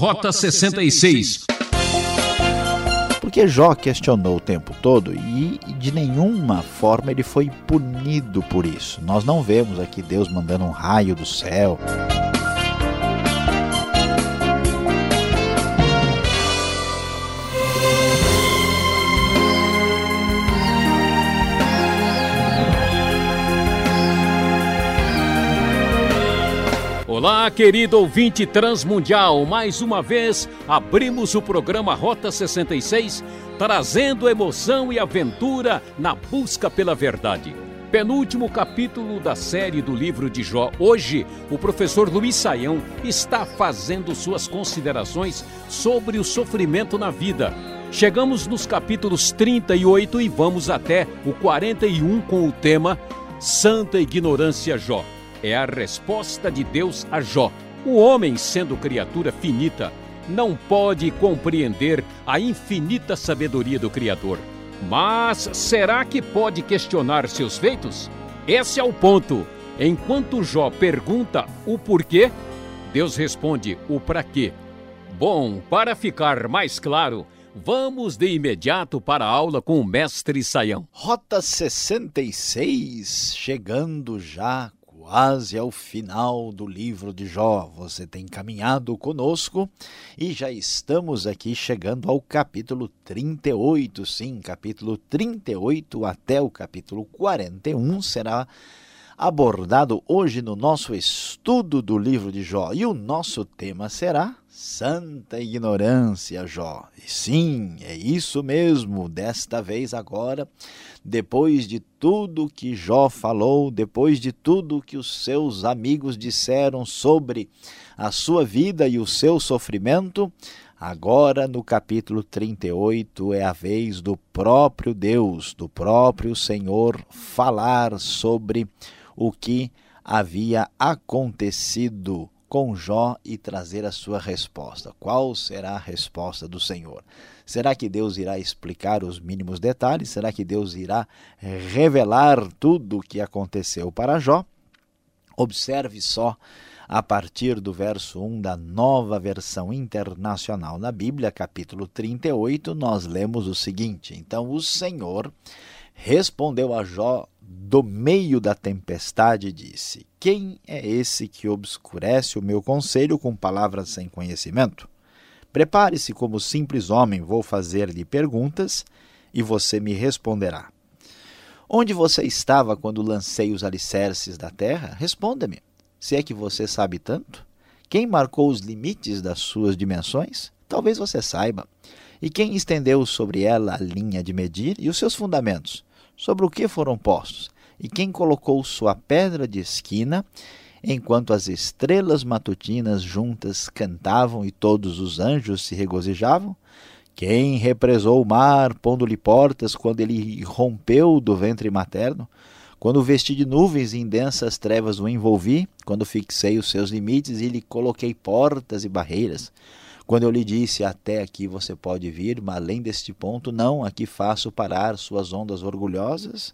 Rota 66 porque Jó questionou o tempo todo e de nenhuma forma ele foi punido por isso. Nós não vemos aqui Deus mandando um raio do céu. Olá, querido ouvinte transmundial. Mais uma vez abrimos o programa Rota 66, trazendo emoção e aventura na busca pela verdade. Penúltimo capítulo da série do livro de Jó. Hoje, o professor Luiz Saião está fazendo suas considerações sobre o sofrimento na vida. Chegamos nos capítulos 38 e vamos até o 41 com o tema Santa Ignorância Jó é a resposta de Deus a Jó. O homem, sendo criatura finita, não pode compreender a infinita sabedoria do Criador. Mas será que pode questionar seus feitos? Esse é o ponto. Enquanto Jó pergunta o porquê, Deus responde o para quê. Bom, para ficar mais claro, vamos de imediato para a aula com o mestre Saião. Rota 66, chegando já quase ao final do livro de Jó. Você tem caminhado conosco e já estamos aqui chegando ao capítulo 38. Sim, capítulo 38 até o capítulo 41 será abordado hoje no nosso estudo do livro de Jó. E o nosso tema será Santa Ignorância, Jó. E sim, é isso mesmo. Desta vez agora depois de tudo que Jó falou, depois de tudo que os seus amigos disseram sobre a sua vida e o seu sofrimento, agora no capítulo 38 é a vez do próprio Deus, do próprio Senhor, falar sobre o que havia acontecido com Jó e trazer a sua resposta. Qual será a resposta do Senhor? Será que Deus irá explicar os mínimos detalhes? Será que Deus irá revelar tudo o que aconteceu para Jó? Observe só a partir do verso 1 da nova versão internacional na Bíblia, capítulo 38, nós lemos o seguinte: Então o Senhor respondeu a Jó do meio da tempestade disse: Quem é esse que obscurece o meu conselho com palavras sem conhecimento? Prepare-se como simples homem, vou fazer-lhe perguntas e você me responderá. Onde você estava quando lancei os alicerces da terra? Responda-me. Se é que você sabe tanto? Quem marcou os limites das suas dimensões? Talvez você saiba. E quem estendeu sobre ela a linha de medir e os seus fundamentos? Sobre o que foram postos? E quem colocou sua pedra de esquina enquanto as estrelas matutinas juntas cantavam e todos os anjos se regozijavam? Quem represou o mar, pondo-lhe portas quando ele rompeu do ventre materno? Quando vesti de nuvens e em densas trevas o envolvi, quando fixei os seus limites e lhe coloquei portas e barreiras, quando eu lhe disse até aqui você pode vir, mas além deste ponto não, aqui faço parar suas ondas orgulhosas,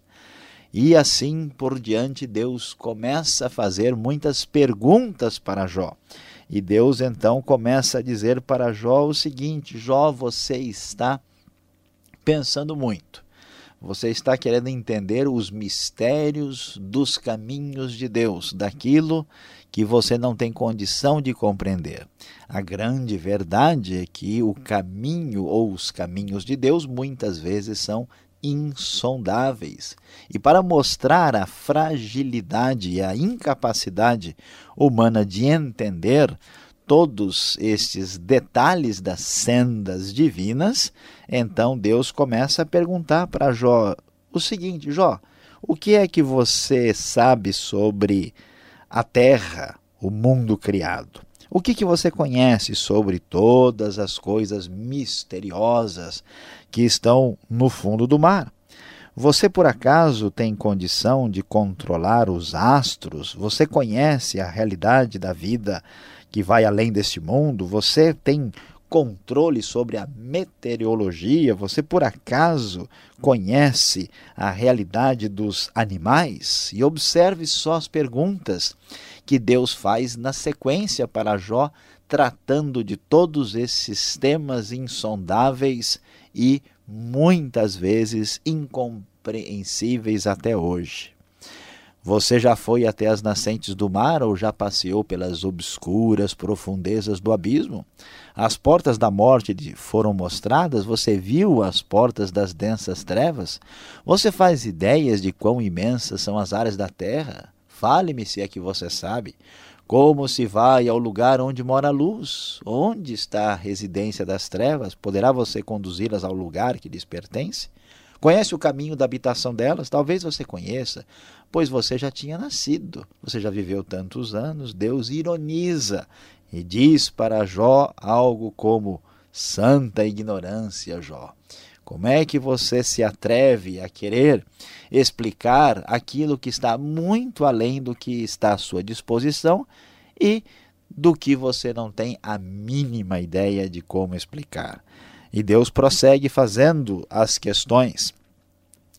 e assim por diante, Deus começa a fazer muitas perguntas para Jó. E Deus então começa a dizer para Jó o seguinte: Jó, você está pensando muito. Você está querendo entender os mistérios dos caminhos de Deus, daquilo que você não tem condição de compreender. A grande verdade é que o caminho ou os caminhos de Deus muitas vezes são insondáveis. E para mostrar a fragilidade e a incapacidade humana de entender todos estes detalhes das sendas divinas, então Deus começa a perguntar para Jó o seguinte: Jó, o que é que você sabe sobre a terra, o mundo criado? O que, que você conhece sobre todas as coisas misteriosas que estão no fundo do mar? Você por acaso tem condição de controlar os astros? Você conhece a realidade da vida que vai além deste mundo? Você tem controle sobre a meteorologia? Você por acaso conhece a realidade dos animais? E observe só as perguntas que Deus faz na sequência para Jó tratando de todos esses temas insondáveis e muitas vezes incompreensíveis até hoje. Você já foi até as nascentes do mar ou já passeou pelas obscuras profundezas do abismo? As portas da morte foram mostradas? Você viu as portas das densas trevas? Você faz ideias de quão imensas são as áreas da terra? Fale-me se é que você sabe. Como se vai ao lugar onde mora a luz? Onde está a residência das trevas? Poderá você conduzi-las ao lugar que lhes pertence? Conhece o caminho da habitação delas? Talvez você conheça, pois você já tinha nascido, você já viveu tantos anos. Deus ironiza e diz para Jó algo como: Santa ignorância, Jó. Como é que você se atreve a querer explicar aquilo que está muito além do que está à sua disposição e do que você não tem a mínima ideia de como explicar? E Deus prossegue fazendo as questões.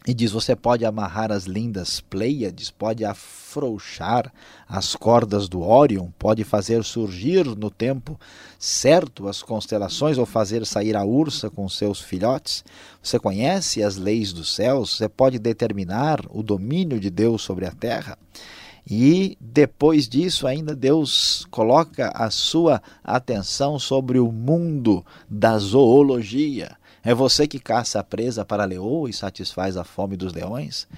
E diz: Você pode amarrar as lindas Pleiades, pode afrouxar as cordas do Órion, pode fazer surgir no tempo certo as constelações ou fazer sair a ursa com seus filhotes. Você conhece as leis dos céus, você pode determinar o domínio de Deus sobre a terra. E depois disso, ainda Deus coloca a sua atenção sobre o mundo da zoologia. É você que caça a presa para a leoa e satisfaz a fome dos leões?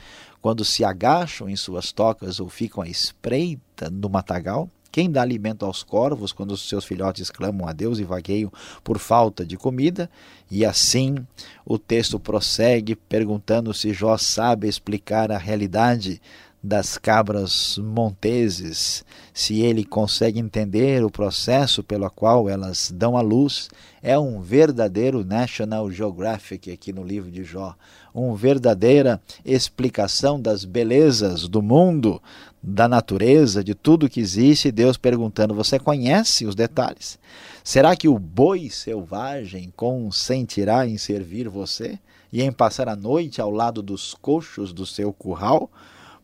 Quando se agacham em suas tocas ou ficam à espreita no matagal? Quem dá alimento aos corvos quando os seus filhotes clamam a Deus e vagueiam por falta de comida? E assim o texto prossegue perguntando se Jó sabe explicar a realidade das cabras monteses, se ele consegue entender o processo pelo qual elas dão à luz, é um verdadeiro National Geographic aqui no livro de Jó, uma verdadeira explicação das belezas do mundo, da natureza, de tudo que existe, Deus perguntando: você conhece os detalhes? Será que o boi selvagem consentirá em servir você e em passar a noite ao lado dos coxos do seu curral?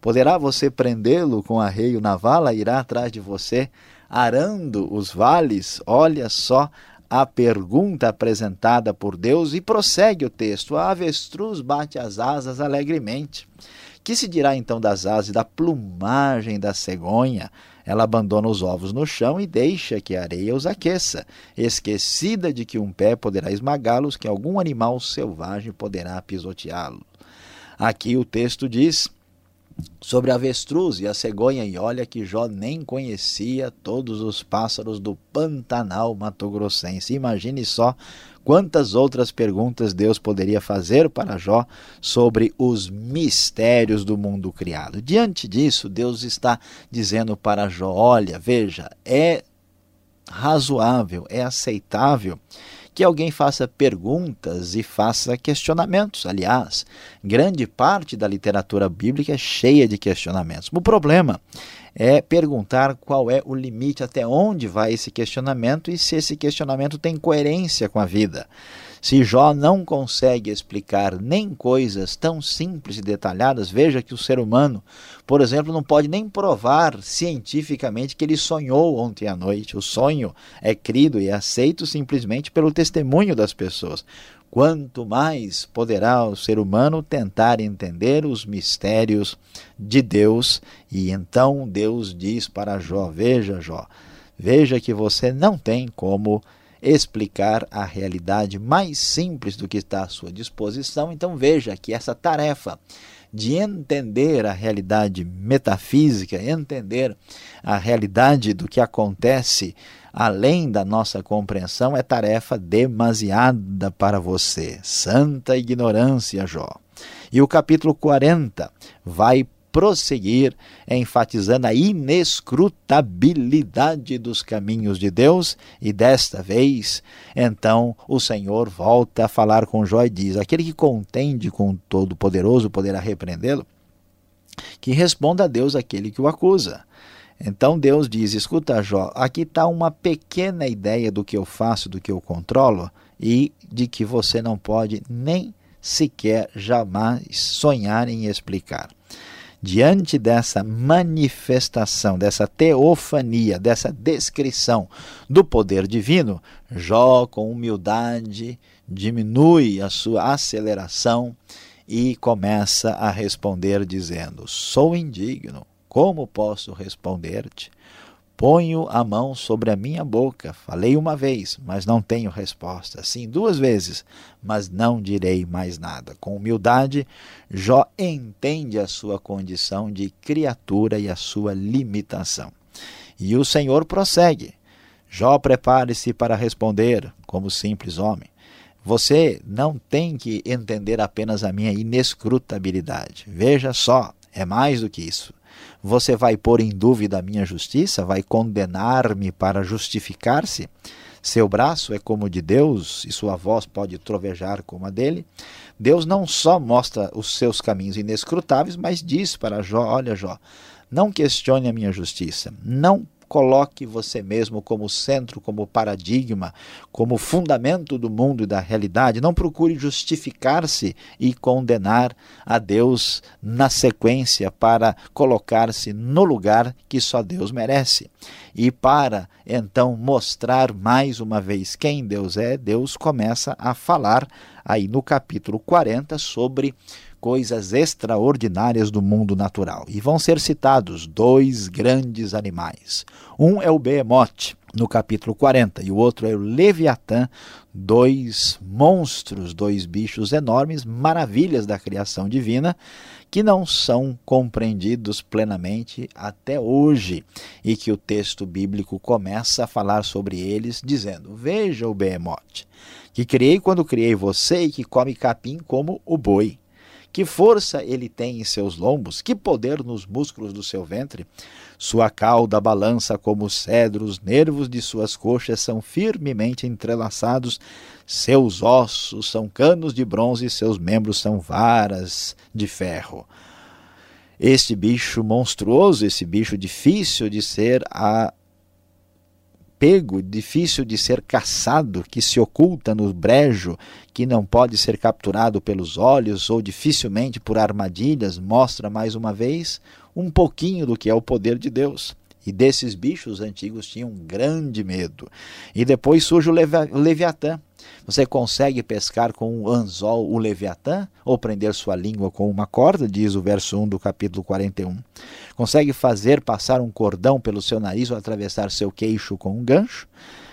Poderá você prendê-lo com arreio na vala, irá atrás de você, arando os vales? Olha só a pergunta apresentada por Deus e prossegue o texto. A avestruz bate as asas alegremente. Que se dirá então das asas e da plumagem da cegonha? Ela abandona os ovos no chão e deixa que a areia os aqueça, esquecida de que um pé poderá esmagá-los, que algum animal selvagem poderá pisoteá-los. Aqui o texto diz sobre a avestruz e a cegonha, e olha que Jó nem conhecia todos os pássaros do Pantanal Mato-Grossense. Imagine só quantas outras perguntas Deus poderia fazer para Jó sobre os mistérios do mundo criado. Diante disso, Deus está dizendo para Jó: olha, veja, é razoável, é aceitável que alguém faça perguntas e faça questionamentos. Aliás, grande parte da literatura bíblica é cheia de questionamentos. O problema é perguntar qual é o limite, até onde vai esse questionamento e se esse questionamento tem coerência com a vida. Se Jó não consegue explicar nem coisas tão simples e detalhadas, veja que o ser humano, por exemplo, não pode nem provar cientificamente que ele sonhou ontem à noite. O sonho é crido e aceito simplesmente pelo testemunho das pessoas. Quanto mais poderá o ser humano tentar entender os mistérios de Deus, e então Deus diz para Jó: Veja, Jó, veja que você não tem como explicar a realidade mais simples do que está à sua disposição. Então veja que essa tarefa de entender a realidade metafísica, entender a realidade do que acontece além da nossa compreensão, é tarefa demasiada para você. Santa ignorância, Jó. E o capítulo 40 vai prosseguir enfatizando a inescrutabilidade dos caminhos de Deus, e desta vez, então, o Senhor volta a falar com Jó e diz: Aquele que contende com o Todo-Poderoso poderá repreendê-lo? Que responda a Deus aquele que o acusa. Então Deus diz: Escuta, Jó, aqui está uma pequena ideia do que eu faço, do que eu controlo e de que você não pode nem sequer jamais sonhar em explicar. Diante dessa manifestação, dessa teofania, dessa descrição do poder divino, Jó, com humildade, diminui a sua aceleração e começa a responder dizendo: Sou indigno, como posso responder-te? Ponho a mão sobre a minha boca. Falei uma vez, mas não tenho resposta. Sim, duas vezes, mas não direi mais nada. Com humildade, Jó entende a sua condição de criatura e a sua limitação. E o Senhor prossegue. Jó, prepare-se para responder como simples homem. Você não tem que entender apenas a minha inescrutabilidade. Veja só, é mais do que isso. Você vai pôr em dúvida a minha justiça? Vai condenar-me para justificar-se? Seu braço é como o de Deus e sua voz pode trovejar como a dele. Deus não só mostra os seus caminhos inescrutáveis, mas diz para Jó: Olha, Jó, não questione a minha justiça, não coloque você mesmo como centro, como paradigma, como fundamento do mundo e da realidade. Não procure justificar-se e condenar a Deus na sequência para colocar-se no lugar que só Deus merece. E para então mostrar mais uma vez quem Deus é, Deus começa a falar aí no capítulo 40 sobre coisas extraordinárias do mundo natural. E vão ser citados dois grandes animais. Um é o Behemoth, no capítulo 40, e o outro é o Leviatã, dois monstros, dois bichos enormes, maravilhas da criação divina, que não são compreendidos plenamente até hoje, e que o texto bíblico começa a falar sobre eles, dizendo: Veja o Behemoth, que criei quando criei você e que come capim como o boi. Que força ele tem em seus lombos, que poder nos músculos do seu ventre. Sua cauda balança como cedro, os nervos de suas coxas são firmemente entrelaçados, seus ossos são canos de bronze e seus membros são varas de ferro. Este bicho monstruoso, esse bicho difícil de ser a pego, difícil de ser caçado, que se oculta no brejo, que não pode ser capturado pelos olhos ou dificilmente por armadilhas, mostra mais uma vez um pouquinho do que é o poder de Deus. E desses bichos antigos tinham grande medo. E depois surge o, Leviatã, você consegue pescar com um anzol o leviatã ou prender sua língua com uma corda, diz o verso 1 do capítulo 41. Consegue fazer passar um cordão pelo seu nariz ou atravessar seu queixo com um gancho?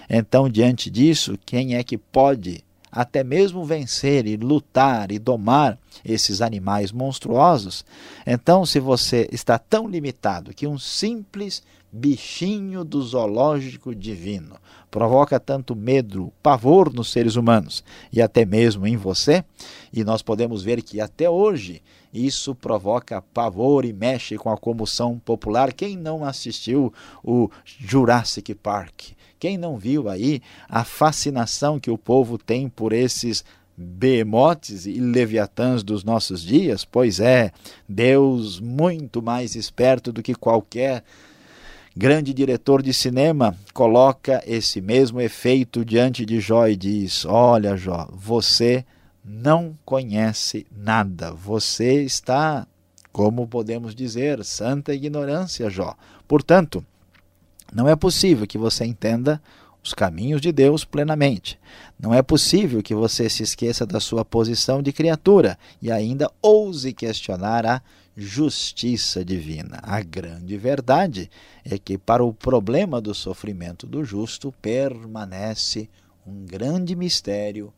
Então, diante disso, quem é que pode até mesmo vencer e lutar e domar esses animais monstruosos? Então, se você está tão limitado que um simples bichinho do zoológico divino provoca tanto medo, pavor nos seres humanos e até mesmo em você, e nós podemos ver que até hoje isso provoca pavor e mexe com a comoção popular. Quem não assistiu o Jurassic Park? Quem não viu aí a fascinação que o povo tem por esses behemotes e leviatãs dos nossos dias? Pois é, Deus muito mais esperto do que qualquer grande diretor de cinema, coloca esse mesmo efeito diante de Jó e diz: Olha, Jó, você não conhece nada, você está, como podemos dizer, santa ignorância, Jó. Portanto, não é possível que você entenda os caminhos de Deus plenamente. Não é possível que você se esqueça da sua posição de criatura e ainda ouse questionar a justiça divina. A grande verdade é que, para o problema do sofrimento do justo, permanece um grande mistério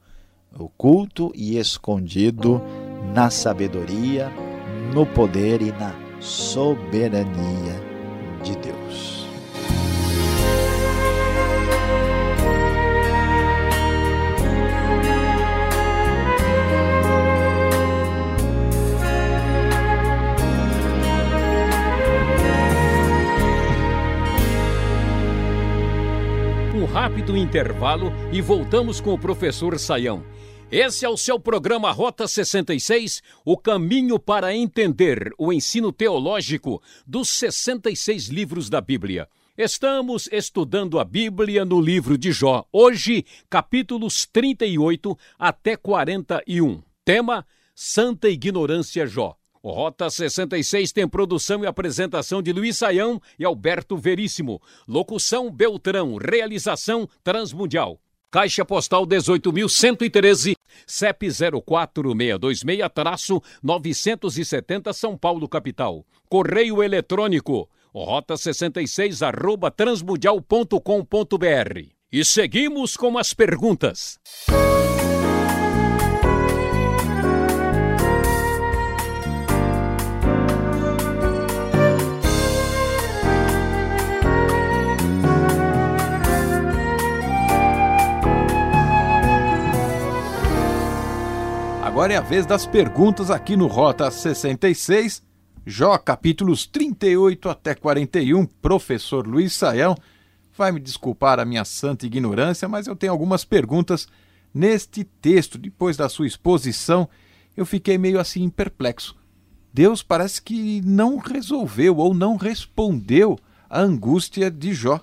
oculto e escondido na sabedoria, no poder e na soberania de Deus. Intervalo e voltamos com o professor Saião. Esse é o seu programa Rota 66, o caminho para entender o ensino teológico dos 66 livros da Bíblia. Estamos estudando a Bíblia no livro de Jó, hoje, capítulos 38 até 41. Tema: Santa Ignorância Jó. O Rota 66 tem produção e apresentação de Luiz Saião e Alberto Veríssimo. Locução Beltrão. Realização Transmundial. Caixa Postal 18.113, CEP 04626-970 São Paulo, capital. Correio eletrônico, rota 66 arroba transmundial.com.br. E seguimos com as perguntas. Agora é a vez das perguntas aqui no Rota 66, Jó, capítulos 38 até 41. Professor Luiz Saião vai me desculpar a minha santa ignorância, mas eu tenho algumas perguntas neste texto. Depois da sua exposição, eu fiquei meio assim perplexo. Deus parece que não resolveu ou não respondeu à angústia de Jó.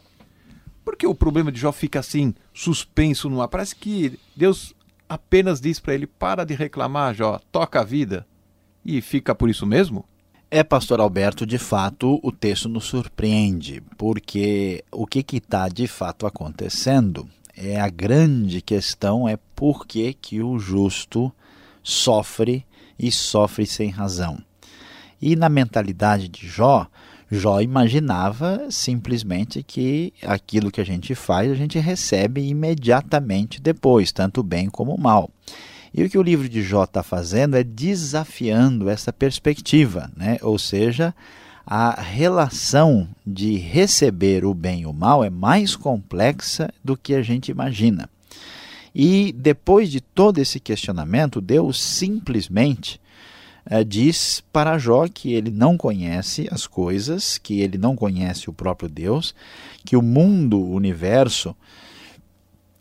Por que o problema de Jó fica assim suspenso no ar? Parece que Deus apenas diz para ele: para de reclamar, Jó, toca a vida. E fica por isso mesmo? É, pastor Alberto, de fato o texto nos surpreende, porque o que está de fato acontecendo é a grande questão é por que, que o justo sofre e sofre sem razão. E na mentalidade de Jó, Jó imaginava simplesmente que aquilo que a gente faz a gente recebe imediatamente depois, tanto bem como mal. E o que o livro de Jó está fazendo é desafiando essa perspectiva, né? ou seja, a relação de receber o bem e o mal é mais complexa do que a gente imagina. E depois de todo esse questionamento, Deus simplesmente é, diz para Jó que ele não conhece as coisas, que ele não conhece o próprio Deus, que o mundo, o universo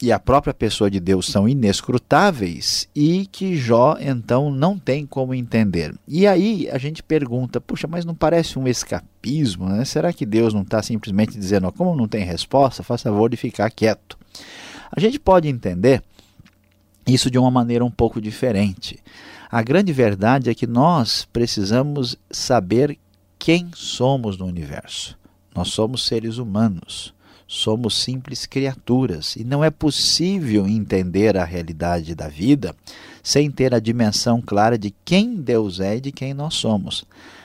e a própria pessoa de Deus são inescrutáveis e que Jó então não tem como entender. E aí a gente pergunta, puxa, mas não parece um escapismo? Né? Será que Deus não está simplesmente dizendo, como não tem resposta, faça favor de ficar quieto? A gente pode entender isso de uma maneira um pouco diferente. A grande verdade é que nós precisamos saber quem somos no universo. Nós somos seres humanos, somos simples criaturas e não é possível entender a realidade da vida sem ter a dimensão clara de quem Deus é e de quem nós somos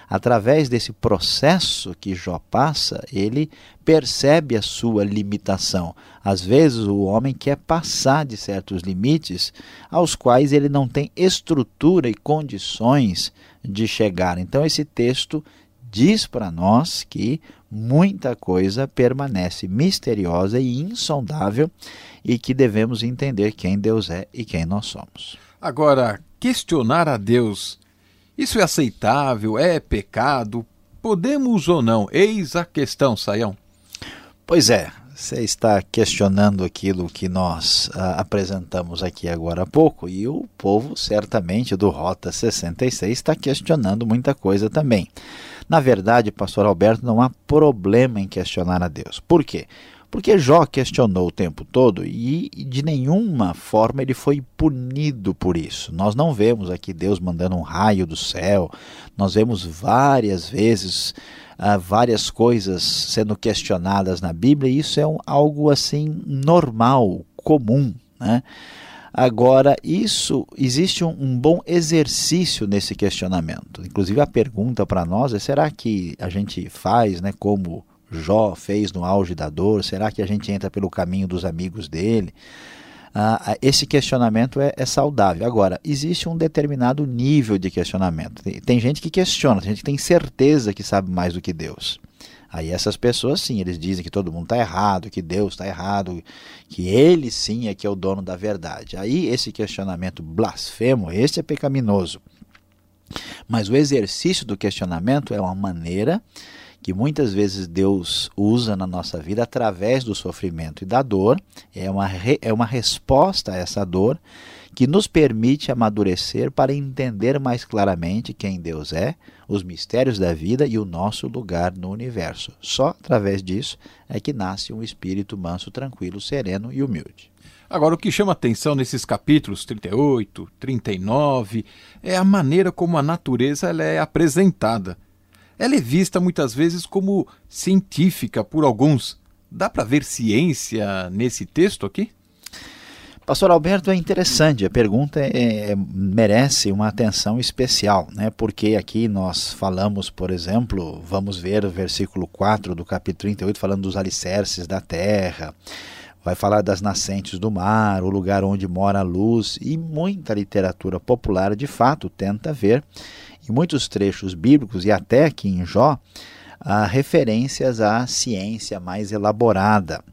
através desse processo que Jó passa, ele percebe a sua limitação. Às vezes o homem quer passar de certos limites aos quais ele não tem estrutura e condições de chegar. Então esse texto diz para nós que muita coisa permanece misteriosa e insondável e que devemos entender quem Deus é e quem nós somos. Agora, questionar a Deus isso é aceitável? É pecado? Podemos ou não? Eis a questão, Saião. Pois é, você está questionando aquilo que nós ah, apresentamos aqui agora há pouco, e o povo, certamente, do Rota 66, está questionando muita coisa também. Na verdade, pastor Alberto, não há problema em questionar a Deus. Por quê? Porque Jó questionou o tempo todo e de nenhuma forma ele foi punido por isso. Nós não vemos aqui Deus mandando um raio do céu, nós vemos várias vezes uh, várias coisas sendo questionadas na Bíblia e isso é um, algo assim normal, comum. Né? Agora, isso existe um, um, bom exercício nesse questionamento. Inclusive, a pergunta para nós é: será que a gente faz, né, como Jó fez no auge da dor? Será que a gente entra pelo caminho dos amigos dele? Ah, esse questionamento é, é, saudável. Agora, existe um determinado nível de questionamento. Tem, tem, gente que questiona, tem gente que tem certeza que sabe mais do que Deus. Aí essas pessoas sim, eles dizem que todo mundo está errado, que Deus está errado, que ele sim é que é o dono da verdade. Aí esse questionamento blasfemo, esse é pecaminoso. Mas o exercício do questionamento é uma maneira que muitas vezes Deus usa na nossa vida através do sofrimento e da dor, é uma, re, é uma resposta a essa dor que nos permite amadurecer para entender mais claramente quem Deus é, os mistérios da vida e o nosso lugar no universo. Só através disso é que nasce um espírito manso, tranquilo, sereno e humilde. Agora, o que chama atenção nesses capítulos 38, 39 é a maneira como a natureza ela é apresentada. Ela é vista muitas vezes como científica por alguns. Dá para ver ciência nesse texto aqui? Pastor Alberto, é interessante, a pergunta é, é, merece uma atenção especial, né? porque aqui nós falamos, por exemplo, vamos ver o versículo 4 do capítulo 38, falando dos alicerces da terra, vai falar das nascentes do mar, o lugar onde mora a luz, e muita literatura popular de fato tenta ver, em muitos trechos bíblicos e até aqui em Jó, a referências à ciência mais elaborada.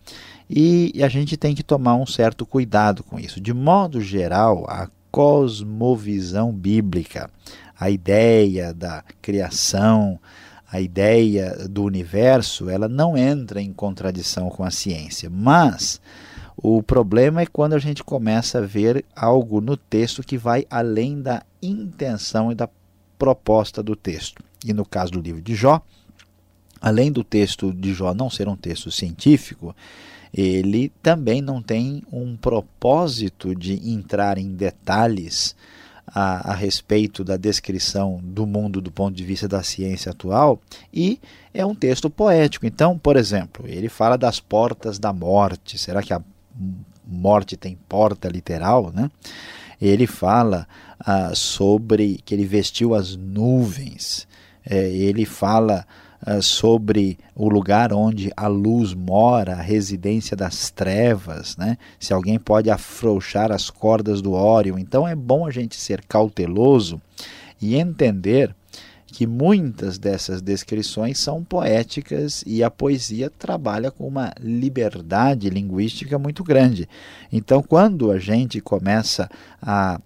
E a gente tem que tomar um certo cuidado com isso. De modo geral, a cosmovisão bíblica, a ideia da criação, a ideia do universo, ela não entra em contradição com a ciência, mas o problema é quando a gente começa a ver algo no texto que vai além da intenção e da proposta do texto. E no caso do livro de Jó, além do texto de Jó não ser um texto científico, ele também não tem um propósito de entrar em detalhes a, a, respeito da descrição do mundo do ponto de vista da ciência atual e é um texto poético. Então, por exemplo, ele fala das portas da morte. Será que a morte tem porta literal? Né? Ele fala ah, sobre que ele vestiu as nuvens. É, ele fala sobre o lugar onde a luz mora, a residência das trevas, né? se alguém pode afrouxar as cordas do Órion. Então é bom a gente ser cauteloso e entender que muitas dessas descrições são poéticas e a poesia trabalha com uma liberdade linguística muito grande. Então, quando a gente começa a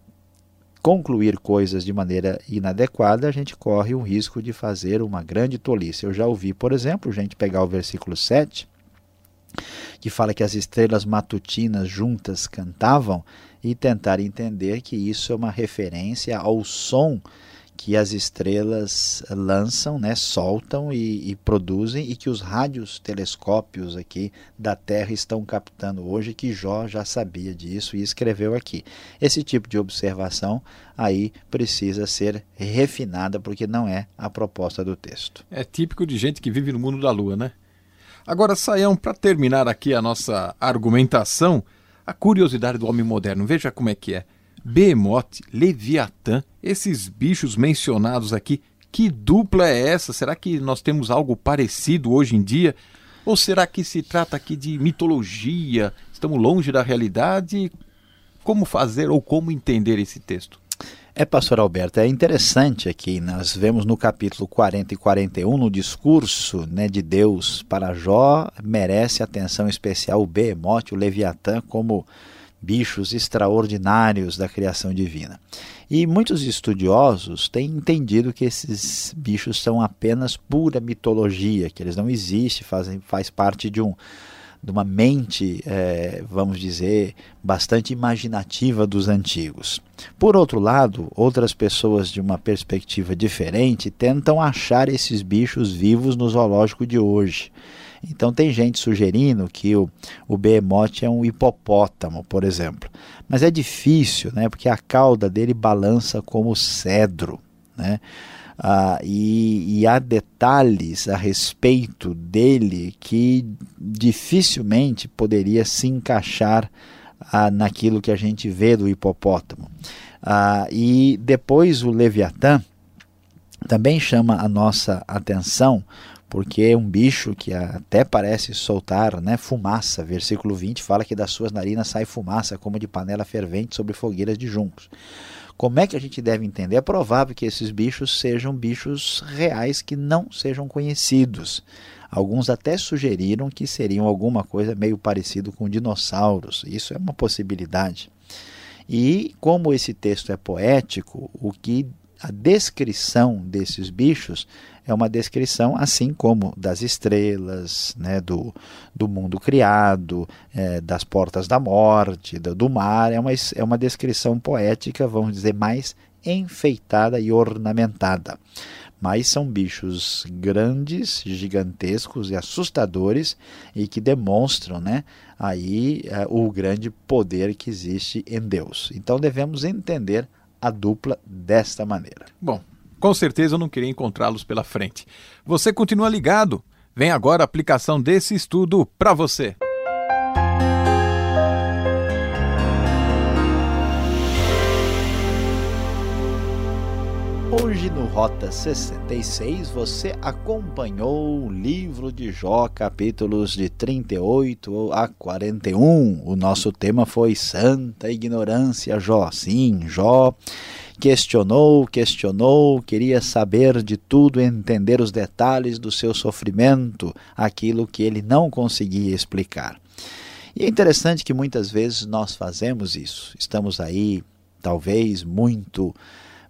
concluir coisas de maneira inadequada, a gente corre o risco de fazer uma grande tolice. Eu já ouvi, por exemplo, gente pegar o versículo 7, que fala que as estrelas matutinas juntas cantavam, e tentar entender que isso é uma referência ao som que as estrelas lançam, né, soltam e, e, produzem e que os rádios telescópios aqui da Terra estão captando hoje, que Jó já sabia disso e escreveu aqui. Esse tipo de observação aí precisa ser refinada porque não é a proposta do texto. É típico de gente que vive no mundo da lua, né? Agora, Saião, para terminar aqui a nossa argumentação, a curiosidade do homem moderno, veja como é que é. Behemoth, Leviatã, esses bichos mencionados aqui, que dupla é essa? Será que nós temos algo parecido hoje em dia? Ou será que se trata aqui de mitologia? Estamos longe da realidade? Como fazer ou como entender esse texto? É, pastor Alberto, é interessante aqui, nós vemos no capítulo 40 e 41, no discurso né, de Deus para Jó, merece atenção especial o Behemoth, o Leviatã, como bichos extraordinários da criação divina. E muitos estudiosos têm entendido que esses bichos são apenas pura mitologia, que eles não existem, fazem, faz parte de um de uma mente, é, vamos dizer, bastante imaginativa dos antigos. Por outro lado, outras pessoas de uma perspectiva diferente tentam achar esses bichos vivos no zoológico de hoje. Então tem gente sugerindo que o, o behemoth é um hipopótamo, por exemplo. Mas é difícil, né? Porque a cauda dele balança como cedro, né? Ah, e, e, há detalhes a respeito dele que dificilmente poderia se encaixar ah, naquilo que a gente vê do hipopótamo. Ah, e depois o Leviatã também chama a nossa atenção porque é um bicho que até parece soltar né, fumaça. Versículo 20 fala que das suas narinas sai fumaça, como de panela fervente sobre fogueiras de juncos. Como é que a gente deve entender? É provável que esses bichos sejam bichos reais que não sejam conhecidos. Alguns até sugeriram que seriam alguma coisa meio parecido com dinossauros. Isso é uma possibilidade. E como esse texto é poético, o que a descrição desses bichos é uma descrição, assim como das estrelas, né, do, do mundo criado, é, das portas da morte, do, do mar. É uma, é uma descrição poética, vamos dizer, mais enfeitada e ornamentada. mas são bichos grandes, gigantescos e assustadores e que demonstram, né, aí é, o grande poder que existe em Deus. Então devemos entender a dupla desta maneira. Bom, com certeza eu não queria encontrá-los pela frente. Você continua ligado. Vem agora a aplicação desse estudo para você. Hoje no Rota 66 você acompanhou o livro de Jó, capítulos de 38 a 41. O nosso tema foi Santa Ignorância, Jó. Sim, Jó questionou, questionou, queria saber de tudo, entender os detalhes do seu sofrimento, aquilo que ele não conseguia explicar. E é interessante que muitas vezes nós fazemos isso. Estamos aí, talvez, muito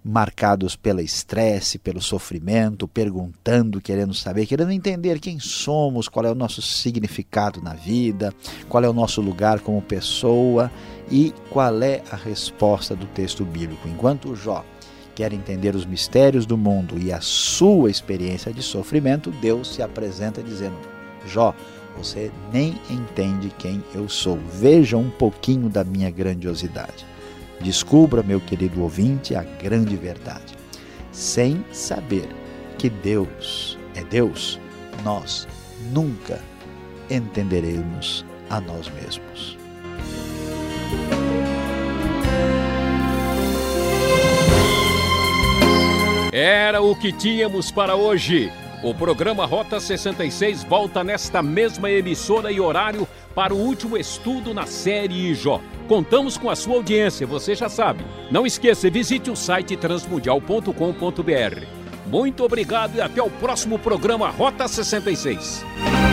marcados pelo estresse, pelo sofrimento, perguntando, querendo saber, querendo entender quem somos, qual é o nosso significado na vida, qual é o nosso lugar como pessoa e qual é a resposta do texto bíblico. Enquanto Jó quer entender os mistérios do mundo e a sua experiência de sofrimento, Deus se apresenta dizendo: Jó, você nem entende quem eu sou. Veja um pouquinho da minha grandiosidade. Descubra, meu querido ouvinte, a grande verdade. Sem saber que Deus é Deus, nós nunca entenderemos a nós mesmos. Era o que tínhamos para hoje. O programa Rota 66 volta nesta mesma emissora e horário para o último estudo na série Jó. Contamos com a sua audiência, você já sabe. Não esqueça, visite o site transmundial.com.br. Muito obrigado e até o próximo programa Rota 66.